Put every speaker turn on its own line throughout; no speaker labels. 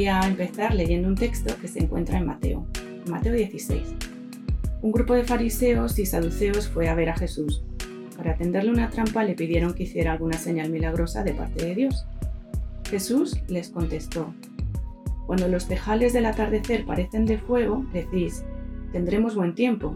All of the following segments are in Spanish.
voy a empezar leyendo un texto que se encuentra en Mateo, Mateo 16. Un grupo de fariseos y saduceos fue a ver a Jesús. Para tenderle una trampa le pidieron que hiciera alguna señal milagrosa de parte de Dios. Jesús les contestó, Cuando los tejales del atardecer parecen de fuego, decís, tendremos buen tiempo.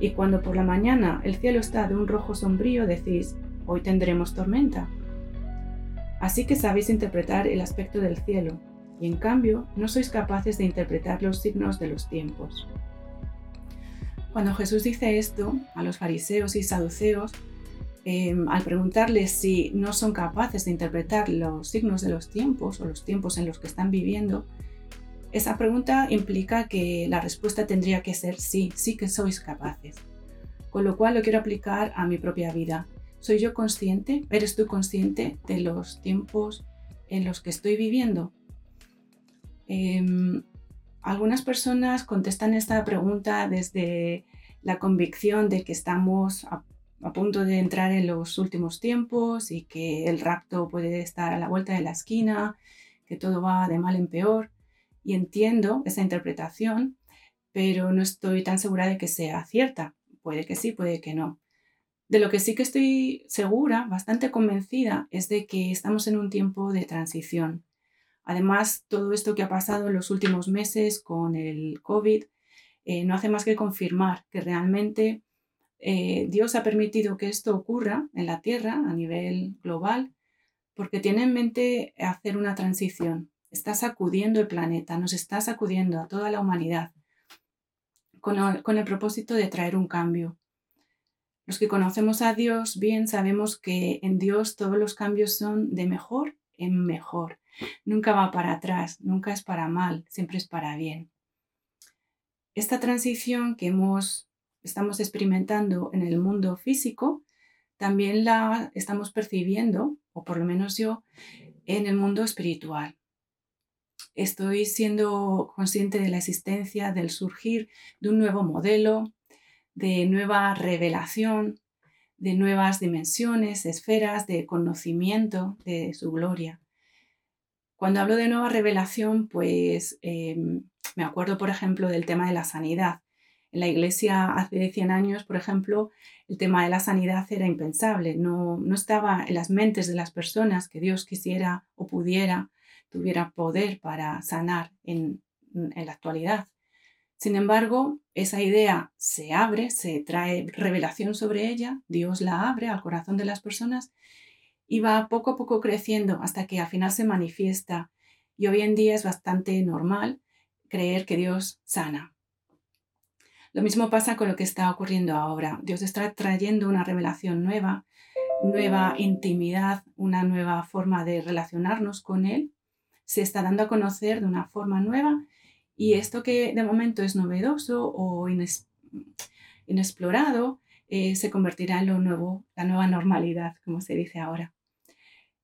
Y cuando por la mañana el cielo está de un rojo sombrío, decís, hoy tendremos tormenta. Así que sabéis interpretar el aspecto del cielo, y en cambio no sois capaces de interpretar los signos de los tiempos. Cuando Jesús dice esto a los fariseos y saduceos, em, al preguntarles si no son capaces de interpretar los signos de los tiempos o los tiempos en los que están viviendo, esa pregunta implica que la respuesta tendría que ser sí, sí que sois capaces. Con lo cual lo quiero aplicar a mi propia vida. ¿Soy yo consciente? ¿Eres tú consciente de los tiempos en los que estoy viviendo? Em, algunas personas contestan esta pregunta desde la convicción de que estamos a, a, punto de entrar en los últimos tiempos y que el rapto puede estar a la vuelta de la esquina, que todo va de mal en peor. Y entiendo esa interpretación, pero no estoy tan segura de que sea cierta. Puede que sí, puede que no. De lo que sí que estoy segura, bastante convencida, es de que estamos en un tiempo de transición. Además, todo esto que ha pasado en los últimos meses con el COVID eh, no hace más que confirmar que realmente eh, Dios ha permitido que esto ocurra en la Tierra a nivel global porque tiene en mente hacer una transición. Está sacudiendo el planeta, nos está sacudiendo a toda la humanidad con el propósito de traer un cambio. Los que conocemos a Dios bien sabemos que en Dios todos los cambios son de mejor en mejor. Nunca va para atrás, nunca es para mal, siempre es para bien. Esta transición que hemos, estamos experimentando en el mundo físico, también la estamos percibiendo, o por lo menos yo, en el mundo espiritual. Estoy siendo consciente de la existencia, del surgir de un nuevo modelo, de nueva revelación, de nuevas dimensiones, esferas de conocimiento de su gloria. Cuando hablo de nueva revelación, pues em, me acuerdo, por ejemplo, del tema de la sanidad. En la iglesia hace 100 años, por ejemplo, el tema de la sanidad era impensable, no, no estaba en las mentes de las personas que Dios quisiera o pudiera, tuviera poder para sanar en, en la actualidad. Sin embargo, esa idea se abre, se trae revelación sobre ella, Dios la abre al corazón de las personas y va poco a poco creciendo hasta que al final se manifiesta. Y hoy en día es bastante normal creer que Dios sana. Lo mismo pasa con lo que está ocurriendo ahora. Dios está trayendo una revelación nueva, nueva intimidad, una nueva forma de relacionarnos con Él. Se está dando a conocer de una forma nueva y esto que de momento es novedoso o inexplorado eh, se convertirá en lo nuevo, la nueva normalidad, como se dice ahora.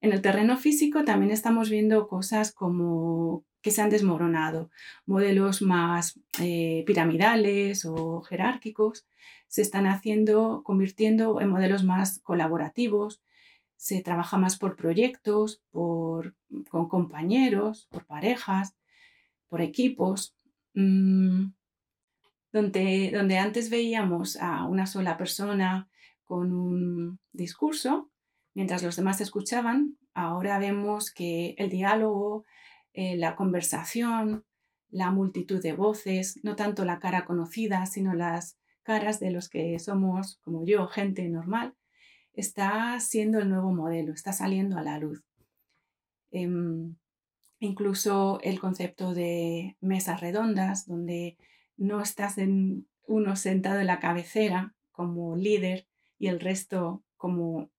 En el terreno físico también estamos viendo cosas como que se han desmoronado, modelos más eh, piramidales o jerárquicos se están haciendo, convirtiendo en modelos más colaborativos, se trabaja más por proyectos, por, con compañeros, por parejas, por equipos, mm, donde, donde antes veíamos a una sola persona con un discurso, mientras los demás escuchaban, ahora vemos que el diálogo, eh, la conversación, la multitud de voces, no tanto la cara conocida, sino las caras de los que somos, como yo, gente normal, está siendo el nuevo modelo, está saliendo a la luz. Em, incluso el concepto de mesas redondas, donde no estás en uno sentado en la cabecera como líder y el resto como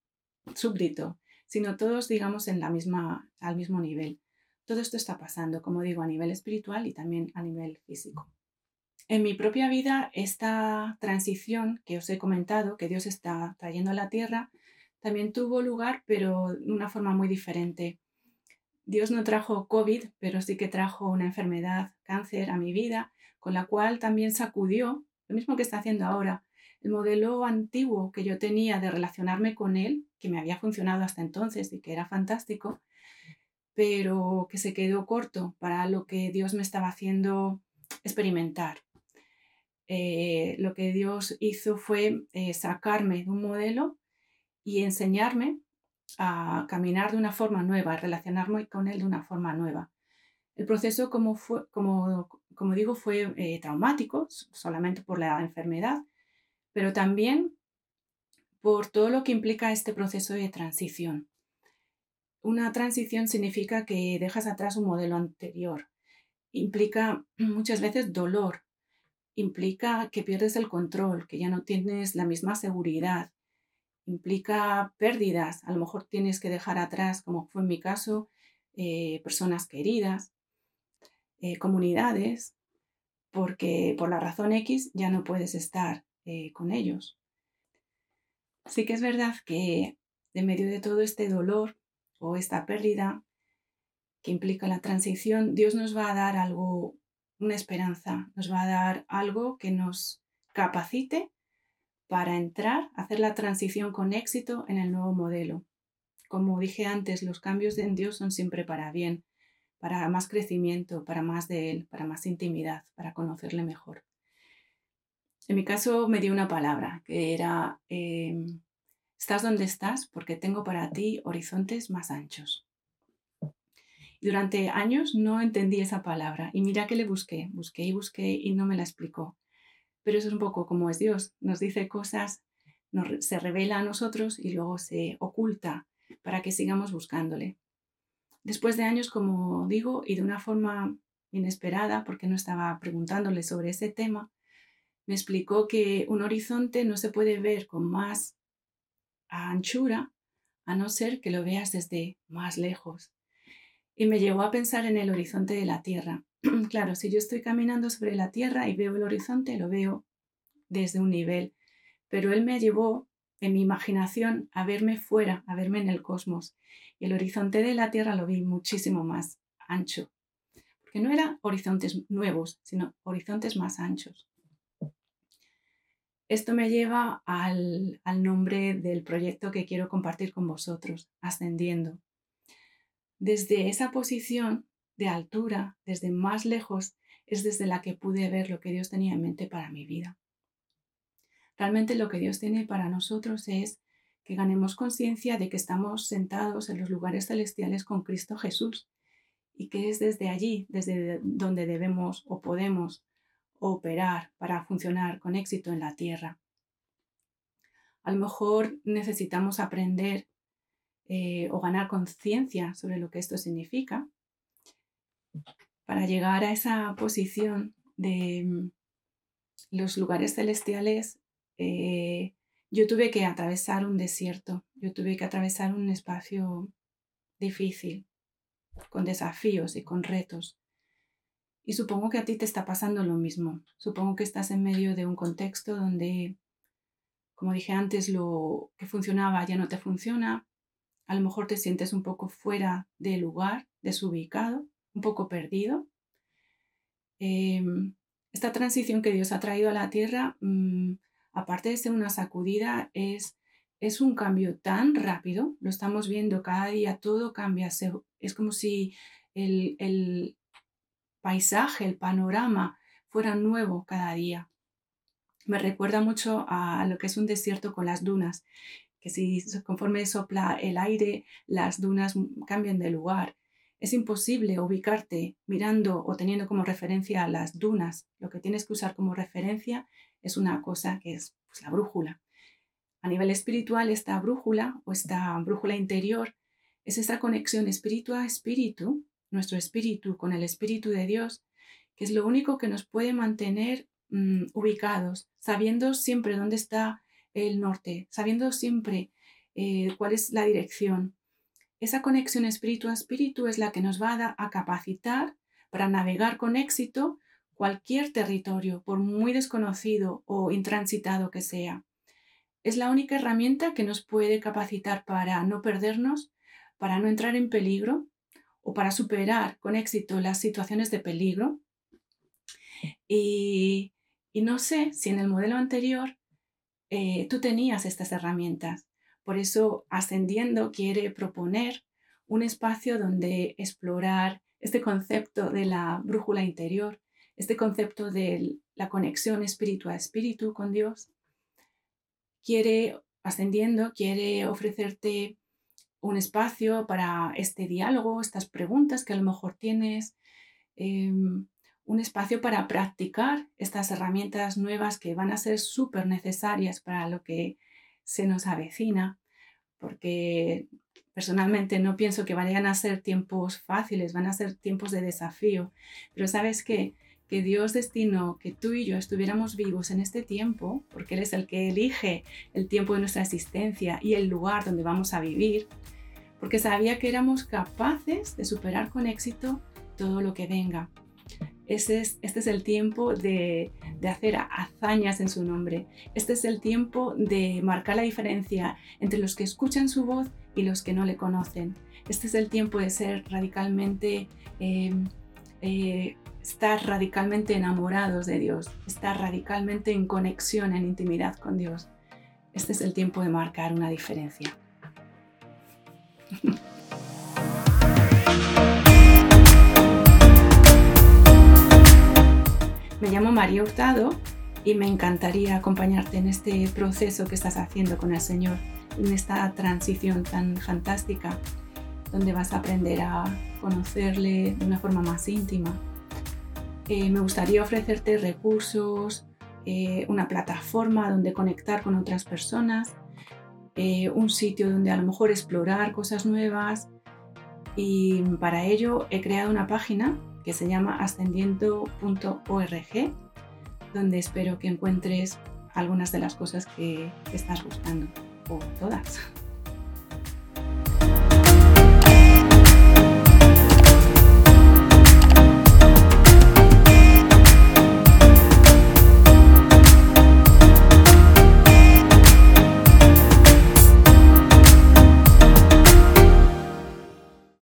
súbdito, sino todos, digamos, en la misma, al mismo nivel. Todo esto está pasando, como digo, a nivel espiritual y también a nivel físico. En mi propia vida, esta transición que os he comentado, que Dios está trayendo a la tierra, también tuvo lugar, pero de una forma muy diferente. Dios no trajo COVID, pero sí que trajo una enfermedad, cáncer a mi vida, con la cual también sacudió, lo mismo que está haciendo ahora, el modelo antiguo que yo tenía de relacionarme con Él, que me había funcionado hasta entonces y que era fantástico, pero que se quedó corto para lo que Dios me estaba haciendo experimentar. Eh, lo que Dios hizo fue eh, sacarme de un modelo y enseñarme a caminar de una forma nueva, a relacionarme con Él de una forma nueva. El proceso, como, fue, como, como digo, fue eh, traumático, solamente por la enfermedad, pero también por todo lo que implica este proceso de transición. Una transición significa que dejas atrás un modelo anterior. Implica muchas veces dolor. Implica que pierdes el control, que ya no tienes la misma seguridad. Implica pérdidas. A lo mejor tienes que dejar atrás, como fue en mi caso, eh, personas queridas, eh, comunidades, porque por la razón X ya no puedes estar eh, con ellos. Sí que es verdad que en medio de todo este dolor o esta pérdida que implica la transición, Dios nos va a dar algo, una esperanza, nos va a dar algo que nos capacite para entrar, hacer la transición con éxito en el nuevo modelo. Como dije antes, los cambios en Dios son siempre para bien, para más crecimiento, para más de Él, para más intimidad, para conocerle mejor. En mi caso me dio una palabra que era, em, estás donde estás porque tengo para ti horizontes más anchos. Durante años no entendí esa palabra y mira que le busqué, busqué y busqué y no me la explicó. Pero eso es un poco como es Dios, nos dice cosas, se revela a nosotros y luego se oculta para que sigamos buscándole. Después de años, como digo, y de una forma inesperada, porque no estaba preguntándole sobre ese tema, me explicó que un horizonte no se puede ver con más anchura a no ser que lo veas desde más lejos. Y me llevó a pensar en el horizonte de la Tierra. claro, si yo estoy caminando sobre la Tierra y veo el horizonte, lo veo desde un nivel, pero él me llevó en mi imaginación a verme fuera, a verme en el cosmos. Y el horizonte de la Tierra lo vi muchísimo más ancho, porque no eran horizontes nuevos, sino horizontes más anchos. Esto me lleva al, nombre del proyecto que quiero compartir con vosotros, Ascendiendo. Desde esa posición de altura, desde más lejos, es desde la que pude ver lo que Dios tenía en mente para mi vida. Realmente lo que Dios tiene para nosotros es que ganemos conciencia de que estamos sentados en los lugares celestiales con Cristo Jesús y que es desde allí, desde donde debemos o podemos operar para funcionar con éxito en la tierra. A lo mejor necesitamos aprender eh, o ganar conciencia sobre lo que esto significa para llegar a esa posición de mm, los lugares celestiales eh, yo tuve que atravesar un desierto, yo tuve que atravesar un espacio difícil, con desafíos y con retos. Y supongo que a ti te está pasando lo mismo. Supongo que estás en medio de un contexto donde, como dije antes, lo que funcionaba ya no te funciona. A lo mejor te sientes un poco fuera de lugar, desubicado, un poco perdido. Em, esta transición que Dios ha traído a la tierra mm, aparte de ser una sacudida, es, es un cambio tan rápido, lo estamos viendo cada día, todo cambia, es como si el, el paisaje, el panorama fuera nuevo cada día. Me recuerda mucho a lo que es un desierto con las dunas, que si conforme sopla el aire, las dunas cambian de lugar. Es imposible ubicarte mirando o teniendo como referencia las dunas. Lo que tienes que usar como referencia es una cosa que es pues, la brújula. A nivel espiritual, esta brújula o esta brújula interior es esa conexión espíritu a espíritu, nuestro espíritu con el espíritu de Dios, que es lo único que nos puede mantener mm, ubicados, sabiendo siempre dónde está el norte, sabiendo siempre eh, cuál es la dirección. Esa conexión espíritu a espíritu es la que nos va a, a capacitar para navegar con éxito cualquier territorio, por muy desconocido o intransitado que sea. Es la única herramienta que nos puede capacitar para no perdernos, para no entrar en peligro o para superar con éxito las situaciones de peligro. Y, no sé si en el modelo anterior eh, tú tenías estas herramientas. Por eso Ascendiendo quiere proponer un espacio donde explorar este concepto de la brújula interior, este concepto de la conexión espíritu a espíritu con Dios. Quiere, ascendiendo, quiere ofrecerte un espacio para este diálogo, estas preguntas que a lo mejor tienes, em, un espacio para practicar estas herramientas nuevas que van a ser súper necesarias para lo que se nos avecina, porque personalmente no pienso que vayan a ser tiempos fáciles, van a ser tiempos de desafío, pero sabes que que Dios destinó que tú y yo estuviéramos vivos en este tiempo, porque Él es el que elige el tiempo de nuestra existencia y el lugar donde vamos a vivir, porque sabía que éramos capaces de superar con éxito todo lo que venga. Este es, el tiempo de, de hacer hazañas en su nombre. Este es el tiempo de marcar la diferencia entre los que escuchan su voz y los que no le conocen. Este es el tiempo de ser radicalmente, eh, eh, estar radicalmente enamorados de Dios, estar radicalmente en conexión, en intimidad con Dios. Este es el tiempo de marcar una diferencia. Me llamo María Hurtado y me encantaría acompañarte en este proceso que estás haciendo con el Señor, en esta transición tan fantástica, donde vas a aprender a conocerle de una forma más íntima. Eh, me gustaría ofrecerte recursos, eh, una plataforma donde conectar con otras personas, eh, un sitio donde a lo mejor explorar cosas nuevas. Y para ello he creado una página que se llama ascendiendo.org, donde espero que encuentres algunas de las cosas que estás buscando, o todas.